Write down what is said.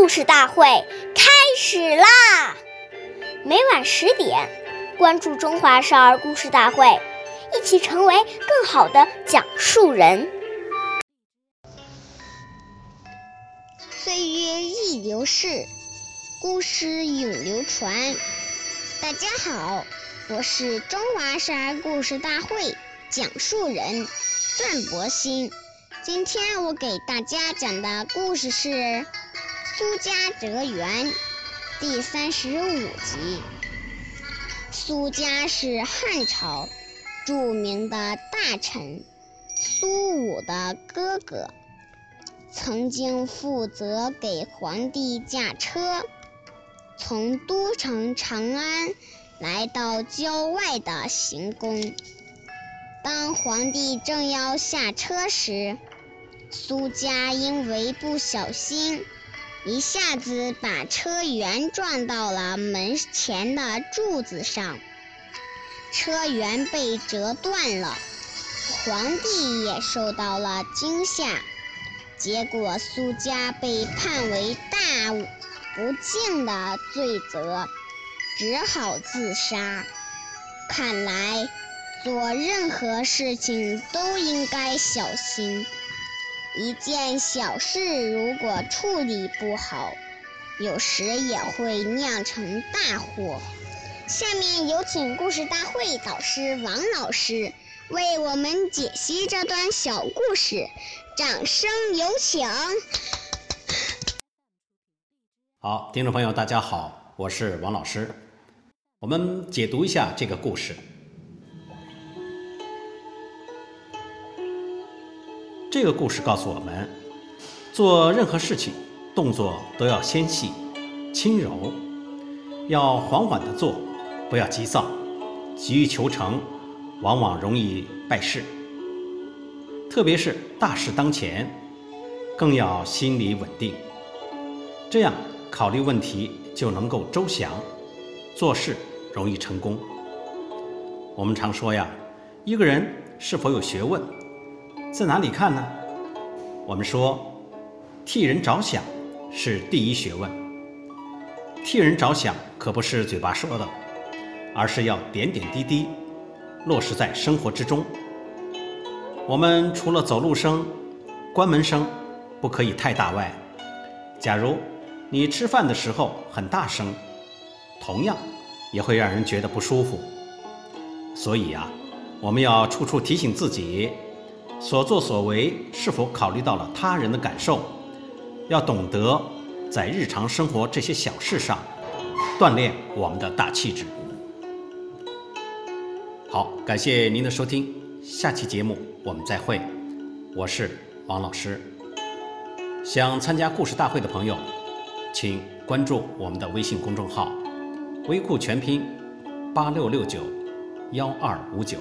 故事大会开始啦！每晚十点，关注《中华少儿故事大会》，一起成为更好的讲述人。岁月易流逝，故事永流传。大家好，我是中华少儿故事大会讲述人段博鑫。今天我给大家讲的故事是《苏家哲园》第三十五集。苏家是汉朝著名的大臣苏武的哥哥，曾经负责给皇帝驾车，从都城长安来到郊外的行宫。当皇帝正要下车时，苏家因为不小心，一下子把车辕撞到了门前的柱子上，车辕被折断了，皇帝也受到了惊吓，结果苏家被判为大不敬的罪责，只好自杀。看来做任何事情都应该小心。一件小事如果处理不好，有时也会酿成大祸。下面有请故事大会导师王老师为我们解析这段小故事，掌声有请。好，听众朋友，大家好，我是王老师，我们解读一下这个故事。这个故事告诉我们，做任何事情，动作都要纤细、轻柔，要缓缓地做，不要急躁，急于求成，往往容易败事。特别是大事当前，更要心理稳定，这样考虑问题就能够周详，做事容易成功。我们常说呀，一个人是否有学问？在哪里看呢？我们说，替人着想是第一学问。替人着想可不是嘴巴说的，而是要点点滴滴落实在生活之中。我们除了走路声、关门声不可以太大外，假如你吃饭的时候很大声，同样也会让人觉得不舒服。所以呀，我们要处处提醒自己。所作所为是否考虑到了他人的感受？要懂得在日常生活这些小事上锻炼我们的大气质。好，感谢您的收听，下期节目我们再会。我是王老师。想参加故事大会的朋友，请关注我们的微信公众号“微库全拼八六六九幺二五九”。